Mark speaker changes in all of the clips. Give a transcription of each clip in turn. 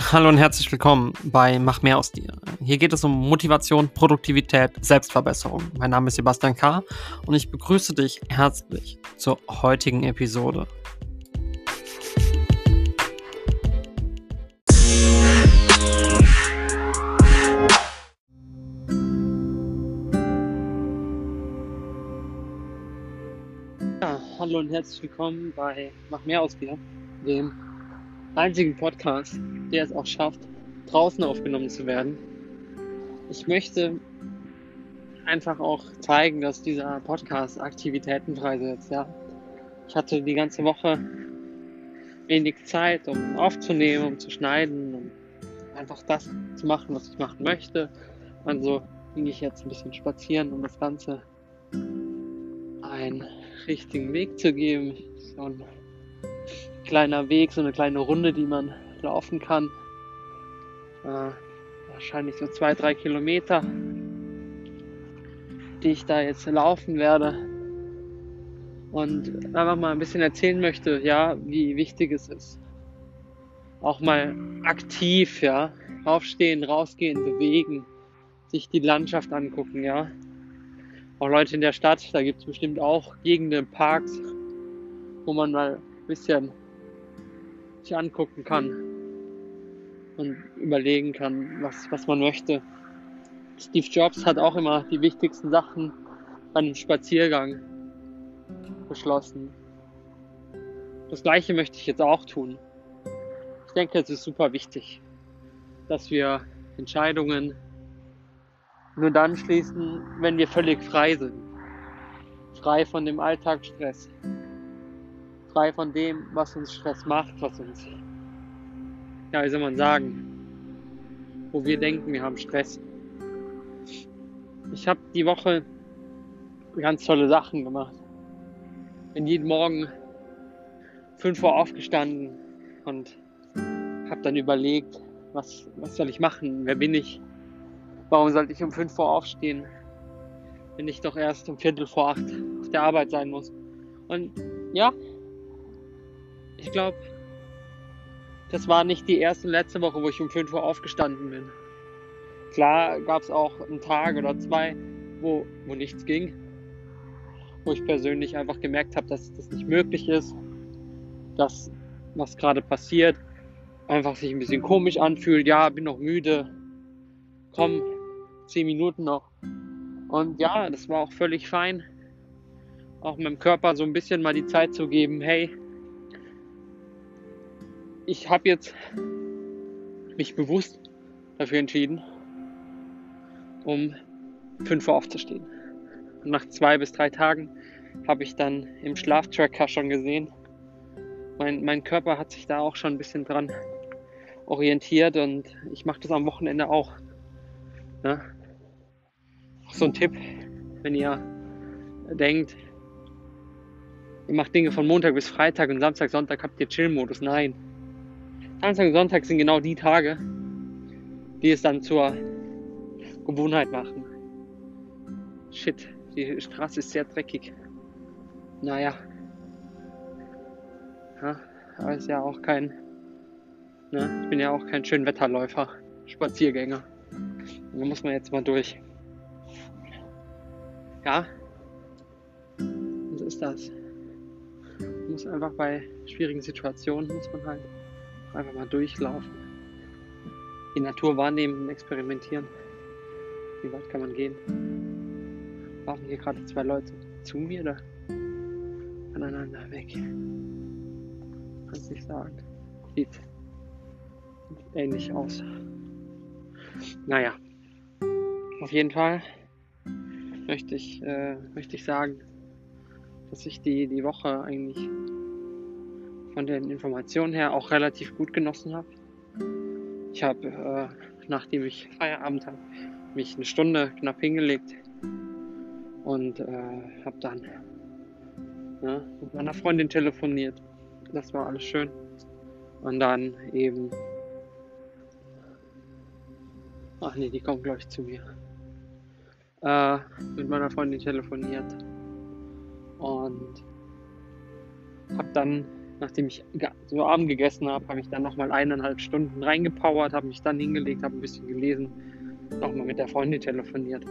Speaker 1: Hallo und herzlich willkommen bei Mach mehr aus dir. Hier geht es um Motivation, Produktivität, Selbstverbesserung. Mein Name ist Sebastian K. und ich begrüße dich herzlich zur heutigen Episode. Ja, hallo und herzlich willkommen bei Mach mehr aus dir, dem einzigen Podcast, der es auch schafft, draußen aufgenommen zu werden. Ich möchte einfach auch zeigen, dass dieser Podcast Aktivitäten freisetzt. Ja. Ich hatte die ganze Woche wenig Zeit, um aufzunehmen, um zu schneiden, um einfach das zu machen, was ich machen möchte. Also ging ich jetzt ein bisschen spazieren, um das Ganze einen richtigen Weg zu geben. So kleiner Weg, so eine kleine Runde, die man laufen kann. Äh, wahrscheinlich so zwei, drei Kilometer, die ich da jetzt laufen werde. Und einfach mal ein bisschen erzählen möchte, ja, wie wichtig es ist. Auch mal aktiv, ja, aufstehen, rausgehen, bewegen, sich die Landschaft angucken, ja. Auch Leute in der Stadt, da gibt es bestimmt auch Gegenden, Parks, wo man mal ein bisschen sich angucken kann und überlegen kann, was, was man möchte. Steve Jobs hat auch immer die wichtigsten Sachen bei einem Spaziergang beschlossen. Das gleiche möchte ich jetzt auch tun. Ich denke, es ist super wichtig, dass wir Entscheidungen nur dann schließen, wenn wir völlig frei sind. Frei von dem Alltagsstress frei von dem, was uns Stress macht, was uns, ja, wie soll man sagen, wo wir denken, wir haben Stress. Ich habe die Woche ganz tolle Sachen gemacht. Bin jeden Morgen 5 Uhr aufgestanden und habe dann überlegt, was, was soll ich machen? Wer bin ich? Warum sollte ich um 5 Uhr aufstehen, wenn ich doch erst um Viertel vor 8 auf der Arbeit sein muss? Und ja, ich glaube, das war nicht die erste und letzte Woche, wo ich um 5 Uhr aufgestanden bin. Klar gab es auch einen Tag oder zwei, wo, wo nichts ging. Wo ich persönlich einfach gemerkt habe, dass das nicht möglich ist. Dass was gerade passiert, einfach sich ein bisschen komisch anfühlt. Ja, bin noch müde. Komm, 10 Minuten noch. Und ja, das war auch völlig fein. Auch meinem Körper so ein bisschen mal die Zeit zu geben, hey, ich habe jetzt mich bewusst dafür entschieden, um 5 Uhr aufzustehen. Und nach zwei bis drei Tagen habe ich dann im Schlaftracker schon gesehen, mein, mein Körper hat sich da auch schon ein bisschen dran orientiert und ich mache das am Wochenende auch. Ne? So ein Tipp, wenn ihr denkt, ihr macht Dinge von Montag bis Freitag und Samstag, Sonntag habt ihr Chill-Modus. Nein, Samstag und Sonntag sind genau die Tage, die es dann zur Gewohnheit machen. Shit, die Straße ist sehr dreckig. Naja. Ja, aber ist ja auch kein. Ne, ich bin ja auch kein Schönwetterläufer, Spaziergänger. Da muss man jetzt mal durch. Ja. So ist das. Man muss einfach bei schwierigen Situationen muss man halt Einfach mal durchlaufen. Die Natur wahrnehmen und experimentieren. Wie weit kann man gehen? Laufen hier gerade zwei Leute zu mir oder aneinander weg? Kannst nicht sagen. Sieht, sieht ähnlich aus. Naja, auf jeden Fall möchte ich, äh, möchte ich sagen, dass ich die, die Woche eigentlich von den Informationen her auch relativ gut genossen habe. Ich habe, äh, nachdem ich Feierabend habe, mich eine Stunde knapp hingelegt und äh, habe dann ja, mit meiner Freundin telefoniert. Das war alles schön. Und dann eben. Ach nee, die kommt glaube ich zu mir. Äh, mit meiner Freundin telefoniert und habe dann nachdem ich so Abend gegessen habe, habe ich dann nochmal eineinhalb Stunden reingepowert, habe mich dann hingelegt, habe ein bisschen gelesen, nochmal mit der Freundin telefoniert.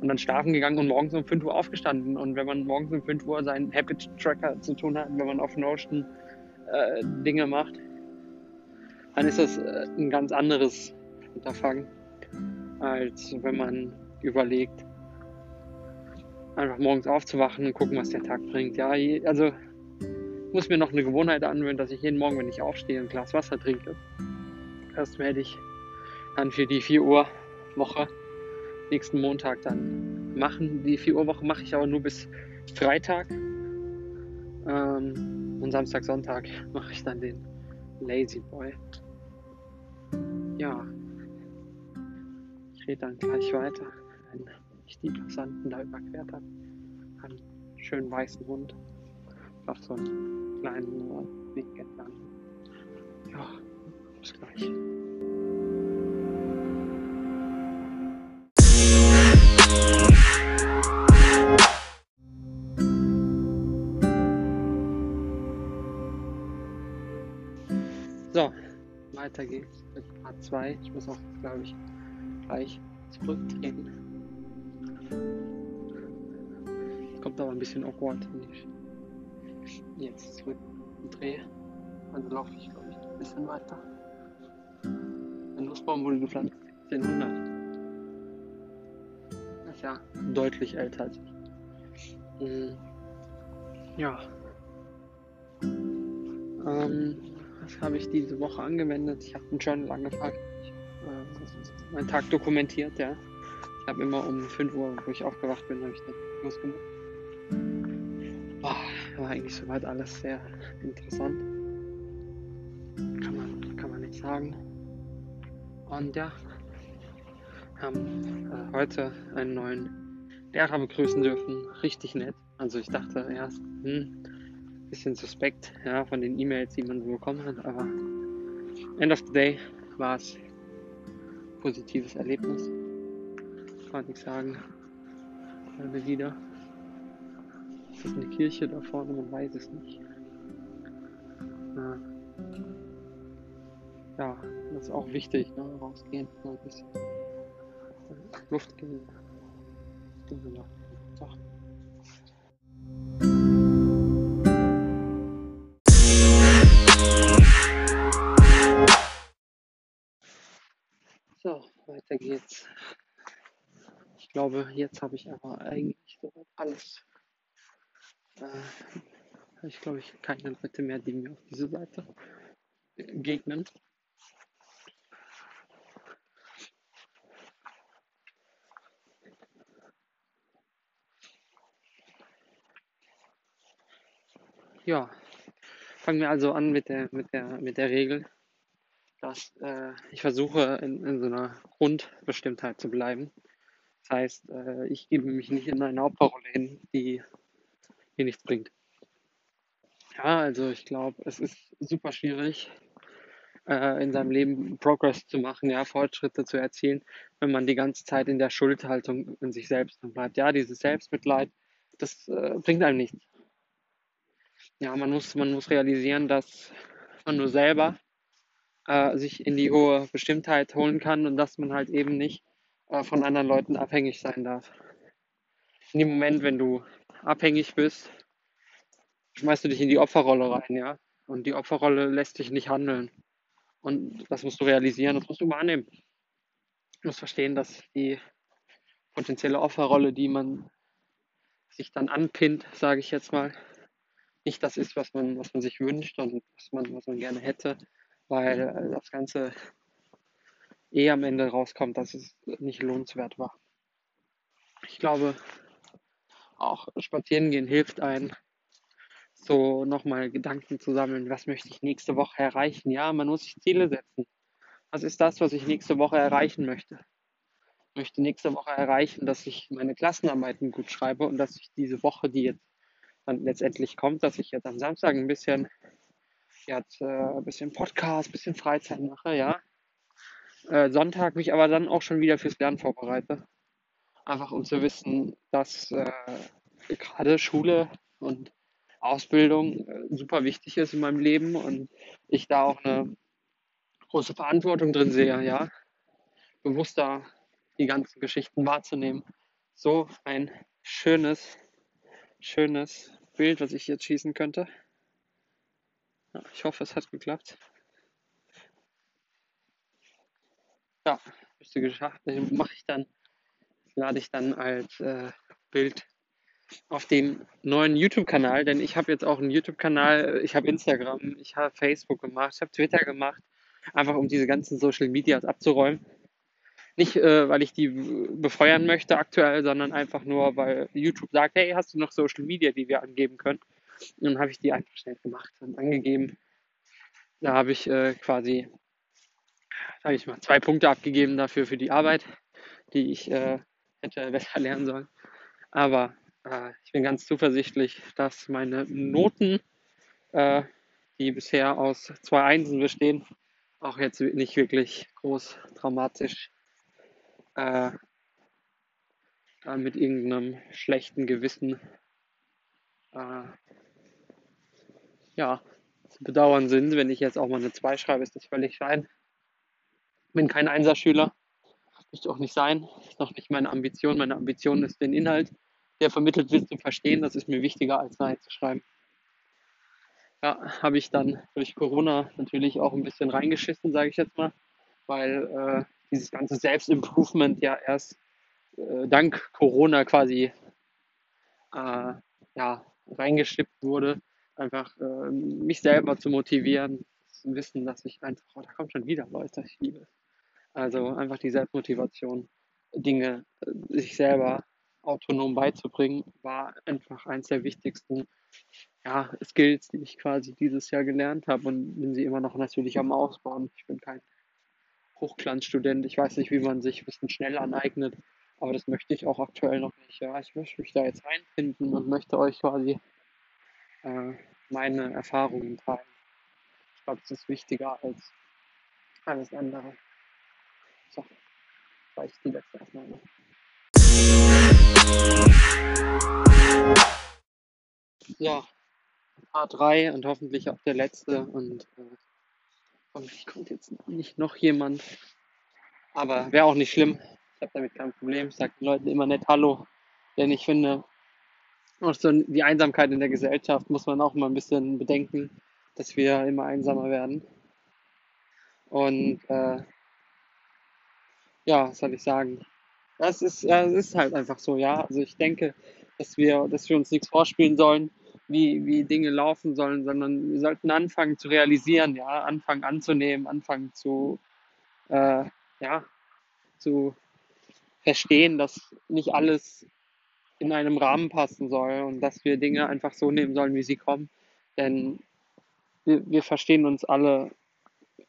Speaker 1: Und dann schlafen gegangen und morgens um 5 Uhr aufgestanden. Und wenn man morgens um 5 Uhr seinen Habit-Tracker zu tun hat, wenn man auf Notion äh, Dinge macht, dann ist das äh, ein ganz anderes Unterfangen, als wenn man überlegt, einfach morgens aufzuwachen und gucken, was der Tag bringt. Ja, also muss mir noch eine Gewohnheit anwöhnen, dass ich jeden Morgen, wenn ich aufstehe, ein Glas Wasser trinke. Das werde ich dann für die 4 Uhr Woche nächsten Montag dann machen. Die 4 Uhr Woche mache ich aber nur bis Freitag. Ähm, und Samstag, Sonntag mache ich dann den Lazy Boy. Ja, ich rede dann gleich weiter, wenn ich die Passanten da überquert habe. Einen schönen weißen Hund auf so einen kleinen äh, Weg entlang. Ja, bis gleich. So, weiter geht's mit Part 2. Ich muss auch, glaube ich, gleich zurückdrehen. Kommt aber ein bisschen awkward, wenn ich jetzt zurückdrehe. Also laufe ich, glaube ich, ein bisschen weiter. Ein Nussbaum wurde gepflanzt 1700. Das ist ja deutlich älter als ich. Mhm. Ja. Ähm, was habe ich diese Woche angewendet? Ich habe ein Journal. Ich, äh, meinen Tag dokumentiert, ja. Ich habe immer um 5 Uhr, wo ich aufgewacht bin, habe ich dann losgemacht. Oh, war eigentlich soweit alles sehr interessant. Kann man, kann man nicht sagen. Und ja, haben äh, heute einen neuen Lehrer begrüßen dürfen. Richtig nett. Also ich dachte erst, hm, bisschen suspekt, ja, von den E-Mails, die man so bekommen hat, aber end of the day war es positives Erlebnis. Kann ich sagen. Alle wieder. Ist eine Kirche da vorne? Man weiß es nicht. Ja, das ist auch wichtig, ne? rausgehen, mal ein bisschen Luft gehen. So, weiter geht's. Ich glaube, jetzt habe ich aber eigentlich alles. Äh, ich glaube, ich keine Leute mehr, die mir auf diese Seite begegnen. Ja, fangen wir also an mit der, mit der, mit der Regel dass äh, ich versuche, in, in, so einer Grundbestimmtheit zu bleiben. Das heißt, äh, ich gebe mich nicht in eine Opferrolle hin, die mir nichts bringt. Ja, also ich glaube, es ist super schwierig, äh, in seinem Leben Progress zu machen, ja, Fortschritte zu erzielen, wenn man die ganze Zeit in der Schuldhaltung in sich selbst bleibt. Ja, dieses Selbstmitleid, das äh, bringt einem nichts. Ja, man muss, man muss realisieren, dass man nur selber äh, sich in die hohe Bestimmtheit holen kann und dass man halt eben nicht äh, von anderen Leuten abhängig sein darf. In dem Moment, wenn du abhängig bist, schmeißt du dich in die Opferrolle rein, ja. Und die Opferrolle lässt dich nicht handeln. Und das musst du realisieren, das musst du wahrnehmen. Du musst verstehen, dass die potenzielle Opferrolle, die man sich dann anpinnt, sage ich jetzt mal, nicht das ist, was man, was man sich wünscht und was man, was man gerne hätte, weil das Ganze eh am Ende rauskommt, dass es nicht lohnenswert war. Ich glaube, auch spazieren gehen hilft einem, so nochmal Gedanken zu sammeln, was möchte ich nächste Woche erreichen. Ja, man muss sich Ziele setzen. Was ist das, was ich nächste Woche erreichen möchte? Ich möchte nächste Woche erreichen, dass ich meine Klassenarbeiten gut schreibe und dass ich diese Woche, die jetzt dann letztendlich kommt, dass ich jetzt am Samstag ein bisschen jetzt äh, ein bisschen Podcast, ein bisschen Freizeit mache, ja. Äh, Sonntag mich aber dann auch schon wieder fürs Lernen vorbereite. Einfach um zu wissen, dass äh, gerade Schule und Ausbildung äh, super wichtig ist in meinem Leben und ich da auch eine große Verantwortung drin sehe, ja, bewusster die ganzen Geschichten wahrzunehmen. So ein schönes, schönes Bild, was ich jetzt schießen könnte. Ja, ich hoffe, es hat geklappt. Ja, müsste geschafft. Mache ich dann, lade ich dann als äh, Bild auf dem neuen YouTube-Kanal, denn ich habe jetzt auch einen YouTube-Kanal, ich habe Instagram, ich habe Facebook gemacht, ich habe Twitter gemacht, einfach um diese ganzen Social Medias abzuräumen. Nicht, äh, weil ich die befeuern möchte aktuell, sondern einfach nur, weil YouTube sagt, hey, hast du noch Social Media, die wir angeben können? Und dann habe ich die einfach schnell gemacht und angegeben. Da habe ich äh, quasi, sage ich mal, zwei Punkte abgegeben dafür für die Arbeit, die ich äh, hätte besser lernen sollen. Aber äh, ich bin ganz zuversichtlich, dass meine Noten, äh, die bisher aus zwei Einsen bestehen, auch jetzt nicht wirklich groß dramatisch äh, mit irgendeinem schlechten Gewissen äh, ja, zu bedauern sind. Wenn ich jetzt auch mal eine 2 schreibe, ist das völlig fein. Bin kein Einserschüler, möchte auch nicht sein. Ist noch nicht meine Ambition. Meine Ambition ist den Inhalt der vermittelt wird, zu verstehen. Das ist mir wichtiger, als Nein zu schreiben. Ja, habe ich dann durch Corona natürlich auch ein bisschen reingeschissen, sage ich jetzt mal, weil äh, dieses ganze Selbstimprovement ja erst äh, dank Corona quasi äh, ja, reingeschippt wurde. Einfach äh, mich selber zu motivieren, zu wissen, dass ich einfach, oh, da kommt schon wieder Leute, ich liebe es. Also einfach die Selbstmotivation, Dinge äh, sich selber autonom beizubringen, war einfach eins der wichtigsten ja, Skills, die ich quasi dieses Jahr gelernt habe und bin sie immer noch natürlich am Ausbauen. Ich bin kein Hochglanzstudent. Ich weiß nicht, wie man sich Wissen schnell aneignet, aber das möchte ich auch aktuell noch nicht. Ja, ich möchte mich da jetzt reinfinden und möchte euch quasi äh, meine Erfahrungen teilen. Ich glaube, das ist wichtiger als alles andere. So, reicht die letzte Aufnahme. Ja, Part 3 und hoffentlich auch der letzte. Und äh, hoffentlich kommt jetzt nicht noch jemand. Aber wäre auch nicht schlimm. Ich habe damit kein Problem. Ich sage den Leuten immer nett Hallo. Denn ich finde, auch so die Einsamkeit in der Gesellschaft muss man auch mal ein bisschen bedenken, dass wir immer einsamer werden. Und äh, ja, was soll ich sagen? Das ist, das ist halt einfach so, ja. Also ich denke, dass wir, dass wir uns nichts vorspielen sollen, wie, wie Dinge laufen sollen, sondern wir sollten anfangen zu realisieren, ja, anfangen anzunehmen, anfangen zu, äh, ja, zu verstehen, dass nicht alles in einem Rahmen passen soll und dass wir Dinge einfach so nehmen sollen, wie sie kommen. Denn wir, wir verstehen uns alle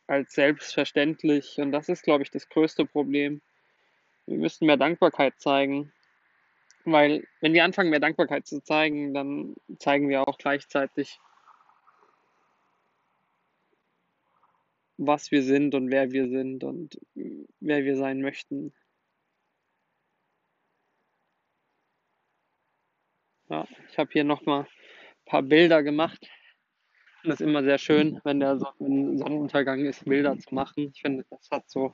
Speaker 1: als selbstverständlich und das ist, glaube ich, das größte Problem wir müssen mehr Dankbarkeit zeigen. Weil wenn wir anfangen, mehr Dankbarkeit zu zeigen, dann zeigen wir auch gleichzeitig, was wir sind und wer wir sind und wer wir sein möchten. Ja, ich habe hier nochmal ein paar Bilder gemacht. Und es ist immer sehr schön, wenn der Sonnenuntergang ist, Bilder zu machen. Ich finde, das hat so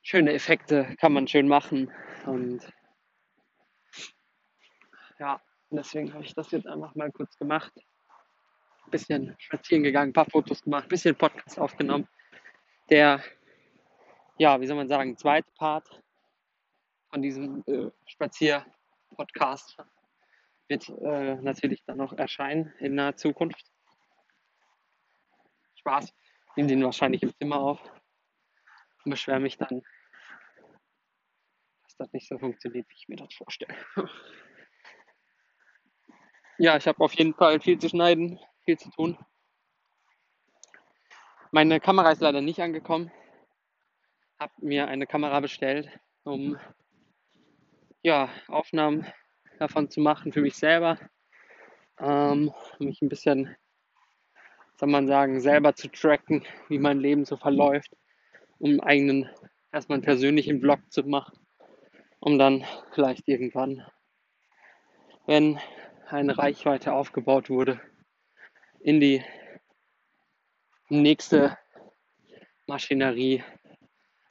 Speaker 1: schöne Effekte kann man schön machen. Und ja, deswegen habe ich das jetzt einfach mal kurz gemacht. Ein bisschen spazieren gegangen, ein paar Fotos gemacht, ein bisschen Podcast aufgenommen. Der, ja, wie soll man sagen, zweite Part von diesem äh, Spazier-Podcast wird äh, natürlich dann noch erscheinen in naher Zukunft. Spaß. Nehme den wahrscheinlich im Zimmer auf und beschwere mich dann, dass das nicht so funktioniert, wie ich mir das vorstelle. ja, ich habe auf jeden Fall viel zu schneiden, viel zu tun. Meine Kamera ist leider nicht angekommen. Habe mir eine Kamera bestellt, um ja, Aufnahmen davon zu machen für mich selber. Ähm, mich ein bisschen, soll man sagen, selber zu tracken, wie mein Leben so verläuft um einen eigenen, erstmal einen persönlichen Vlog zu machen, um dann vielleicht irgendwann, wenn eine Reichweite aufgebaut wurde, in die nächste Maschinerie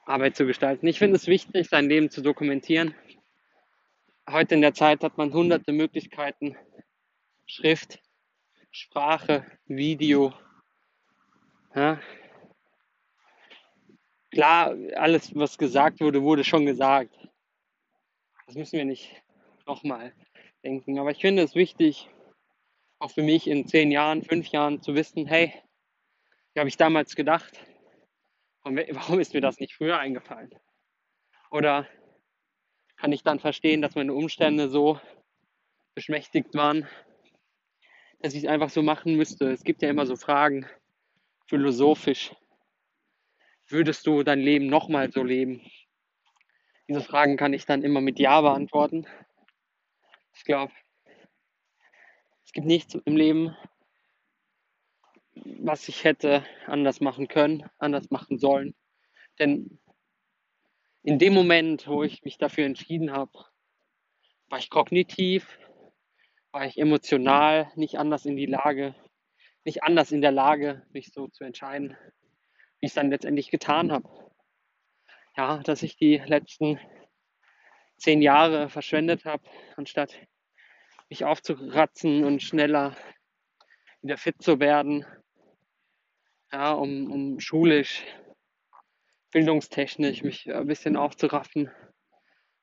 Speaker 1: Arbeit zu gestalten. Ich finde es wichtig, sein Leben zu dokumentieren. Heute in der Zeit hat man hunderte Möglichkeiten, Schrift, Sprache, Video. Ja. Klar, alles, was gesagt wurde, wurde schon gesagt. Das müssen wir nicht nochmal denken. Aber ich finde es wichtig, auch für mich in zehn Jahren, fünf Jahren zu wissen, hey, wie habe ich damals gedacht? Warum ist mir das nicht früher eingefallen? Oder kann ich dann verstehen, dass meine Umstände so beschmächtigt waren, dass ich es einfach so machen müsste? Es gibt ja immer so Fragen, philosophisch. Würdest du dein Leben nochmal so leben? Diese Fragen kann ich dann immer mit Ja beantworten. Ich glaube, es gibt nichts im Leben, was ich hätte anders machen können, anders machen sollen. Denn in dem Moment, wo ich mich dafür entschieden habe, war ich kognitiv, war ich emotional nicht anders in die Lage, nicht anders in der Lage, mich so zu entscheiden, wie ich es dann letztendlich getan habe. Ja, dass ich die letzten zehn Jahre verschwendet habe, anstatt mich aufzuratzen und schneller wieder fit zu werden, ja, um, um schulisch, bildungstechnisch mich ein bisschen aufzuraffen.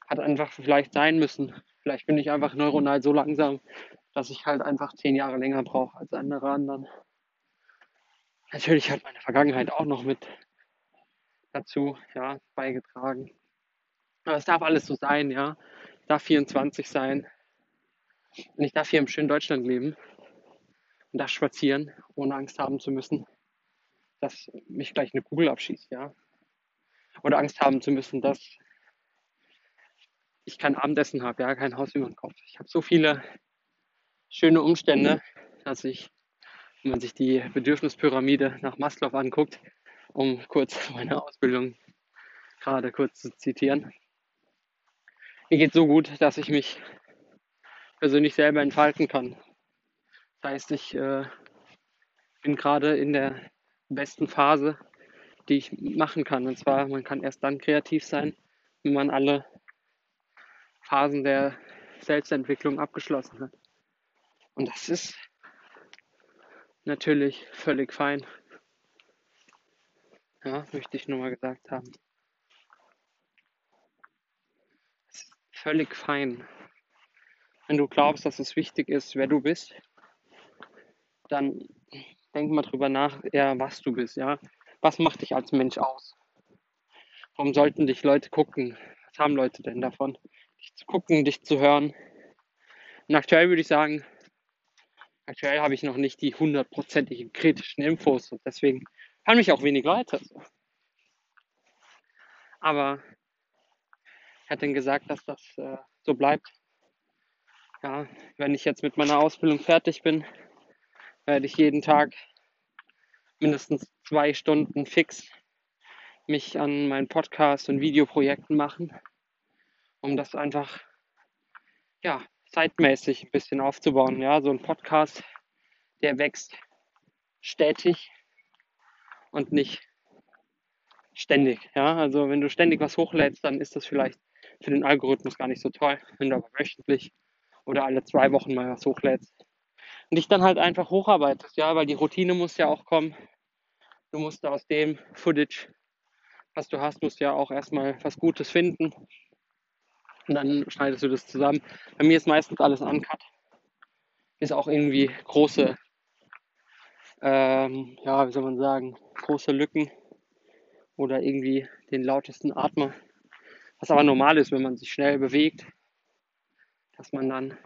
Speaker 1: Hat einfach vielleicht sein müssen. Vielleicht bin ich einfach neuronal so langsam, dass ich halt einfach zehn Jahre länger brauche als andere anderen. Natürlich hat meine Vergangenheit auch noch mit dazu ja, beigetragen. Aber es darf alles so sein, ja. Ich darf 24 sein. Und ich darf hier im schönen Deutschland leben und darf spazieren, ohne Angst haben zu müssen, dass mich gleich eine Kugel abschießt, ja. Oder Angst haben zu müssen, dass ich kein Abendessen habe, ja, kein Haus über den Kopf. Ich habe so viele schöne Umstände, dass ich, wenn man sich die Bedürfnispyramide nach Maslow anguckt, um kurz meine Ausbildung gerade kurz zu zitieren. Mir geht so gut, dass ich mich persönlich selber entfalten kann. Das heißt, ich äh, bin gerade in der besten Phase, die ich machen kann. Und zwar, man kann erst dann kreativ sein, wenn man alle Phasen der Selbstentwicklung abgeschlossen hat. Und das ist natürlich völlig fein. Ja, möchte ich nur mal gesagt haben. Es ist völlig fein. Wenn du glaubst, dass es wichtig ist, wer du bist, dann denk mal drüber nach, ja, was du bist, ja. Was macht dich als Mensch aus? Warum sollten dich Leute gucken? Was haben Leute denn davon? Dich zu gucken, dich zu hören. Und aktuell würde ich sagen, aktuell habe ich noch nicht die hundertprozentigen kritischen Infos und deswegen hören mich auch wenig Leute. Aber ich hatte gesagt, dass das äh, so bleibt. Ja, wenn ich jetzt mit meiner Ausbildung fertig bin, werde ich jeden Tag mindestens zwei Stunden fix mich an meinen Podcast und Videoprojekten machen, um das einfach ja zeitmäßig ein bisschen aufzubauen. Ja, so ein Podcast, der wächst stetig und nicht ständig. Ja, also wenn du ständig was hochlädst, dann ist das vielleicht für den Algorithmus gar nicht so toll. Wenn du aber wöchentlich oder alle zwei Wochen mal was hochlädst, und dich dann halt einfach hocharbeitest, ja, weil die Routine muss ja auch kommen. Du musst aus dem Footage, was du hast, musst ja auch erstmal was Gutes finden. Und dann schneidest du das zusammen. Bei mir ist meistens alles uncut. Ist auch irgendwie große, ähm, ja, wie soll man sagen, große Lücken oder irgendwie den lautesten Atmer. Was aber normal ist, wenn man sich schnell bewegt, dass man dann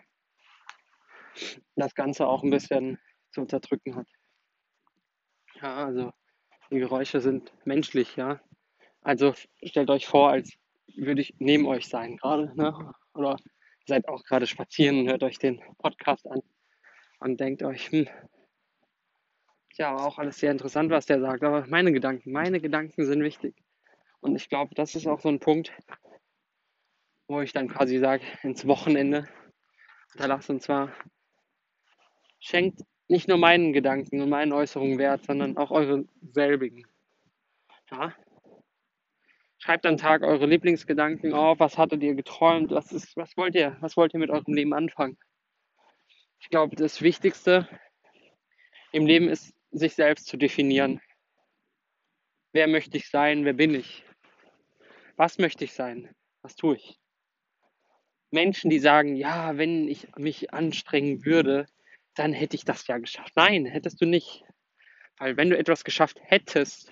Speaker 1: das Ganze auch ein bisschen zu unterdrücken hat. Ja, also die Geräusche sind menschlich, ja. Also stellt euch vor, als würde ich neben euch sein gerade, ne? Oder seid auch gerade spazieren und hört euch den Podcast an und denkt euch, hm, ja, auch alles sehr interessant, was der sagt, aber meine Gedanken, meine Gedanken sind wichtig. Und ich glaube, das ist auch so ein Punkt, wo ich dann quasi sage, ins Wochenende, da lasst uns zwar Schenkt nicht nur meinen Gedanken und meinen Äußerungen Wert, sondern auch eure selbigen. Ja? Schreibt am Tag eure Lieblingsgedanken auf. Was hattet ihr geträumt? Was, ist, was, wollt ihr? Was wollt ihr mit eurem Leben anfangen? Ich glaube, das Wichtigste im Leben ist, sich selbst zu definieren. Wer möchte ich sein? Wer bin ich? Was möchte ich sein? Was tue ich? Menschen, die sagen, ja, wenn ich mich anstrengen würde, dann hätte ich das ja geschafft. Nein, hättest du nicht. Weil wenn du etwas geschafft hättest,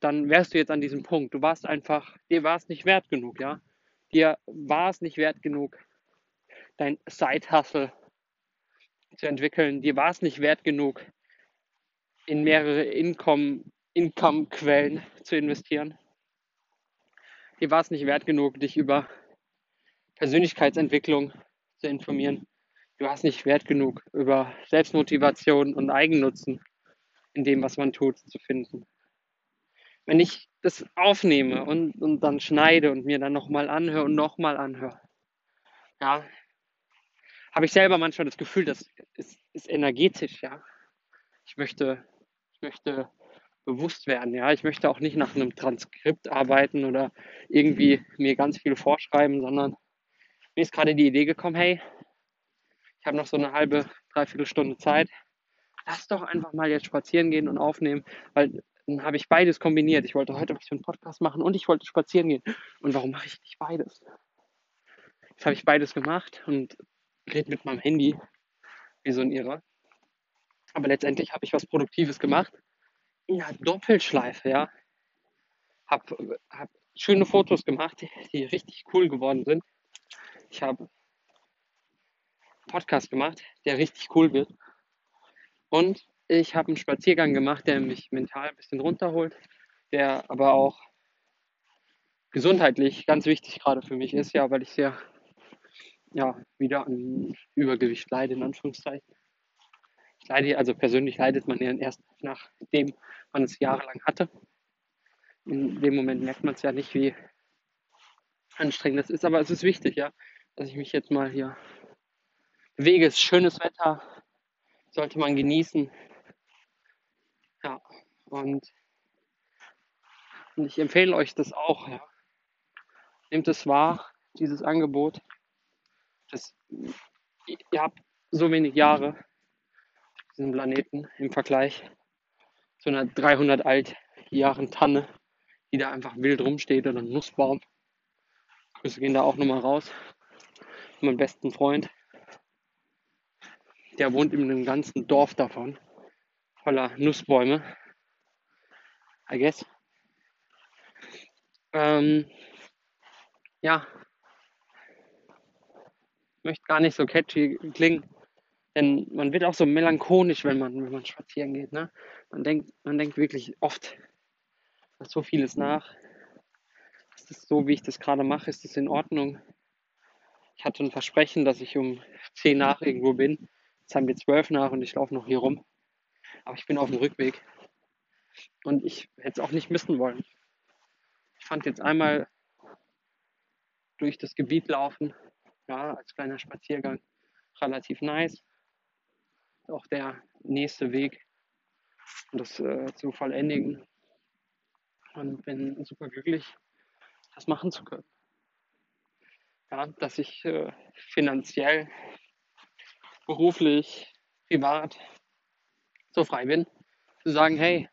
Speaker 1: dann wärst du jetzt an diesem Punkt. Du warst einfach, dir war es nicht wert genug, ja. Dir war es nicht wert genug, dein Side-Hustle zu entwickeln. Dir war es nicht wert genug, in mehrere Income, Income-Quellen zu investieren. Dir war es nicht wert genug, dich über Persönlichkeitsentwicklung zu informieren. Du warst nicht wert genug, über Selbstmotivation und Eigennutzen in dem, was man tut, zu finden. Wenn ich das aufnehme und, und dann schneide und mir dann nochmal anhöre und nochmal anhöre, ja, habe ich selber manchmal das Gefühl, das ist, ist energetisch, ja. Ich möchte, ich möchte bewusst werden, ja. Ich möchte auch nicht nach einem Transkript arbeiten oder irgendwie mir ganz viel vorschreiben, sondern mir ist gerade die Idee gekommen, hey, ich habe noch so eine halbe, dreiviertel Stunde Zeit. Lass doch einfach mal jetzt spazieren gehen und aufnehmen, weil dann habe ich beides kombiniert. Ich wollte heute was für einen Podcast machen und ich wollte spazieren gehen. Und warum mache ich nicht beides? Jetzt habe ich beides gemacht und rede mit meinem Handy wie so ein Irrer. Aber letztendlich habe ich was Produktives gemacht. Einer Doppelschleife, ja. Habe hab schöne Fotos gemacht, die, die richtig cool geworden sind. Ich habe Podcast gemacht, der richtig cool wird. Und ich habe einen Spaziergang gemacht, der mich mental ein bisschen runterholt, der aber auch gesundheitlich ganz wichtig gerade für mich ist, ja, weil ich sehr ja, wieder an Übergewicht leide, in Anführungszeichen. Ich leide, also persönlich leidet man ja erst nachdem man es jahrelang hatte. In dem Moment merkt man es ja nicht, wie anstrengend das ist, aber es ist wichtig, ja, dass ich mich jetzt mal hier bewege. Es ist schönes Wetter, sollte man genießen. Und, und ich empfehle euch das auch, ja. Nehmt es wahr, dieses Angebot das, ihr habt so wenig Jahre auf diesem Planeten im Vergleich zu einer 300 alt Jahren Tanne, die da einfach wild rumsteht oder ein Nussbaum. Grüße gehen da auch nochmal raus. Mein besten Freund, der wohnt in einem ganzen Dorf davon, voller Nussbäume. I guess. Ähm, ja, möchte gar nicht so catchy klingen. Denn man wird auch so melancholisch, wenn man, wenn man spazieren geht. Ne? Man, denkt, man denkt wirklich oft so vieles nach. Ist das so, wie ich das gerade mache? Ist das in Ordnung? Ich hatte ein Versprechen, dass ich um 10 nach irgendwo bin. Jetzt haben wir 12 nach und ich laufe noch hier rum. Aber ich bin auf dem Rückweg. Und ich hätte es auch nicht missen wollen. Ich fand jetzt einmal durch das Gebiet laufen ja, als kleiner Spaziergang relativ nice. Auch der nächste Weg, das äh, zu vollendigen. Und bin super glücklich, das machen zu können. Ja, dass ich äh, finanziell, beruflich, privat so frei bin, zu sagen, hey,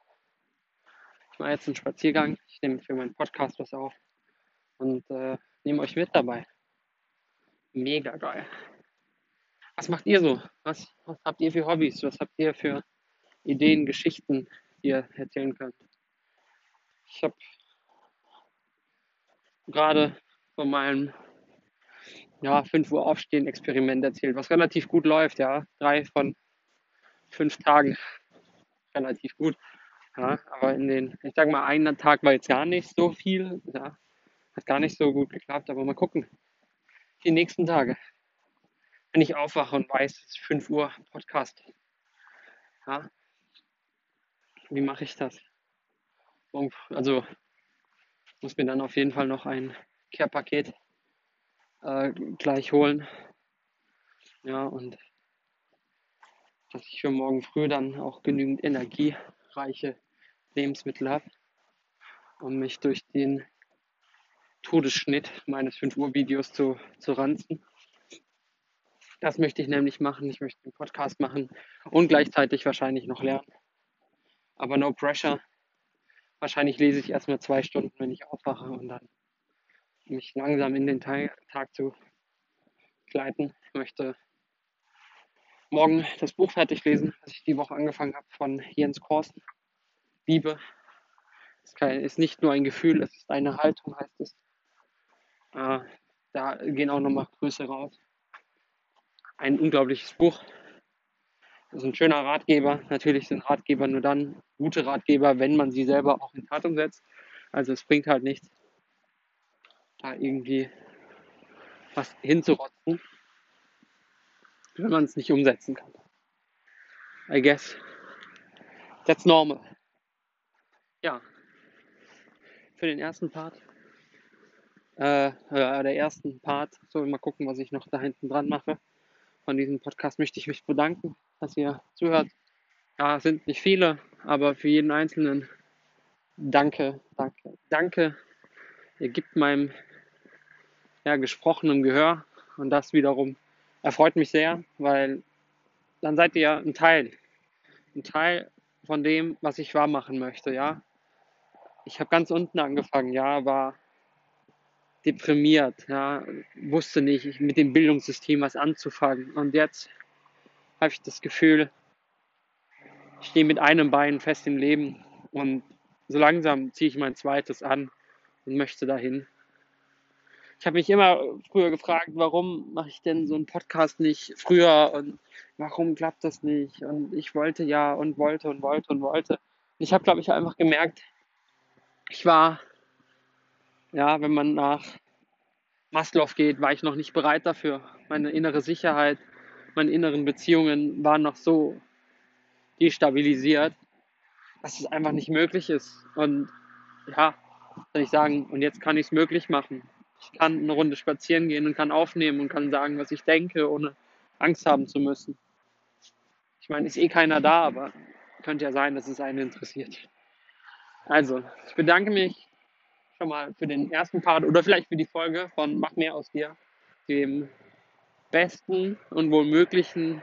Speaker 1: mache jetzt einen Spaziergang, ich nehme für meinen Podcast was auf und äh, nehme euch mit dabei. Mega geil. Was macht ihr so? Was, was habt ihr für Hobbys? Was habt ihr für Ideen, Geschichten, die ihr erzählen könnt? Ich habe gerade von meinem ja, 5 Uhr aufstehen Experiment erzählt, was relativ gut läuft, ja. Drei von fünf Tagen relativ gut. Ja, aber in den, ich sag mal, einen Tag war jetzt gar nicht so viel. Ja, hat gar nicht so gut geklappt, aber mal gucken die nächsten Tage. Wenn ich aufwache und weiß, es ist 5 Uhr Podcast. Ja? Wie mache ich das? Also muss mir dann auf jeden Fall noch ein Care-Paket äh, gleich holen. Ja, und dass ich für morgen früh dann auch genügend energiereiche Lebensmittel habe, um mich durch den Todesschnitt meines 5 Uhr Videos zu, zu ranzen. Das möchte ich nämlich machen. Ich möchte einen Podcast machen und gleichzeitig wahrscheinlich noch lernen. Aber no pressure. Wahrscheinlich lese ich erstmal zwei Stunden, wenn ich aufwache und dann mich langsam in den Tag, zu gleiten. Ich möchte morgen das Buch fertig lesen, das ich die Woche angefangen habe von Jens Korsen. Liebe ist nicht nur ein Gefühl, es ist eine Haltung, heißt es. Äh, da gehen auch nochmal Grüße raus. Ein unglaubliches Buch. Das ist ein schöner Ratgeber. Natürlich sind Ratgeber nur dann gute Ratgeber, wenn man sie selber auch in Tat umsetzt. Also es bringt halt nichts, da irgendwie was hinzurotzen, wenn man es nicht umsetzen kann. I guess that's normal. Ja, für den ersten Part, äh, äh, der ersten Part, so mal gucken, was ich noch da hinten dran mache. Von diesem Podcast möchte ich mich bedanken, dass ihr zuhört. Ja, es sind nicht viele, aber für jeden Einzelnen danke, danke, danke. Ihr gibt meinem ja, gesprochenen Gehör und das wiederum erfreut mich sehr, weil dann seid ihr ja ein Teil, ein Teil von dem, was ich wahr machen möchte, ja ich habe ganz unten angefangen, ja, war deprimiert, ja, wusste nicht mit dem Bildungssystem was anzufangen. Und jetzt habe ich das Gefühl, ich stehe mit einem Bein fest im Leben und so langsam ziehe ich mein zweites an und möchte dahin. Ich habe mich immer früher gefragt, warum mache ich denn so einen Podcast nicht früher und warum klappt das nicht? Und ich wollte ja und wollte und wollte und wollte. Ich habe, glaube ich, einfach gemerkt, ich war, ja, wenn man nach Maslow geht, war ich noch nicht bereit dafür. Meine innere Sicherheit, meine inneren Beziehungen waren noch so destabilisiert, dass es einfach nicht möglich ist. Und ja, soll ich sagen, und jetzt kann ich es möglich machen. Ich kann eine Runde spazieren gehen und kann aufnehmen und kann sagen, was ich denke, ohne Angst haben zu müssen. Ich meine, ist eh keiner da, aber könnte ja sein, dass es einen interessiert. Also, ich bedanke mich schon mal für den ersten Part oder vielleicht für die Folge von Mach mehr aus dir, dem besten und wohl möglichen,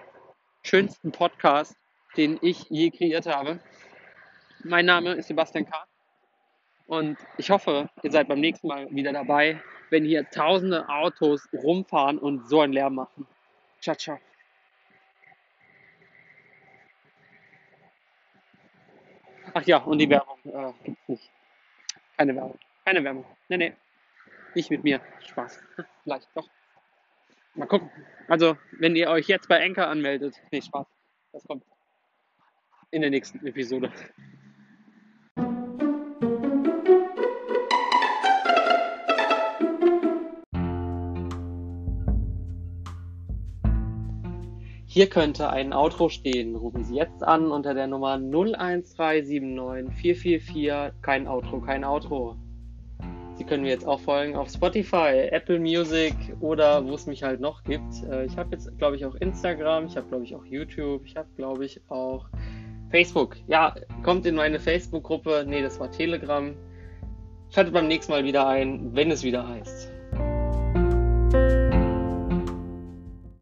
Speaker 1: schönsten Podcast, den ich je kreiert habe. Mein Name ist Sebastian K. Und ich hoffe, ihr seid beim nächsten Mal wieder dabei, wenn hier tausende Autos rumfahren und so einen Lärm machen. Ciao, ciao. Ach ja, und die Werbung äh, gibt's nicht. Keine Werbung. Keine Werbung. Nee, nee. Nicht mit mir. Spaß. Vielleicht doch. Mal gucken. Also, wenn ihr euch jetzt bei Enker anmeldet. Nee, Spaß. Das kommt in der nächsten Episode. Hier könnte ein Outro stehen. Rufen Sie jetzt an unter der Nummer 01379 444. Kein Outro, kein Outro. Sie können mir jetzt auch folgen auf Spotify, Apple Music oder wo es mich halt noch gibt. Äh, ich habe jetzt, glaube ich, auch Instagram, ich habe, glaube ich, auch YouTube, ich habe, glaube ich, auch Facebook. Ja, kommt in meine Facebook-Gruppe. Nee, das war Telegram. Schaltet beim nächsten Mal wieder ein, wenn es wieder heißt.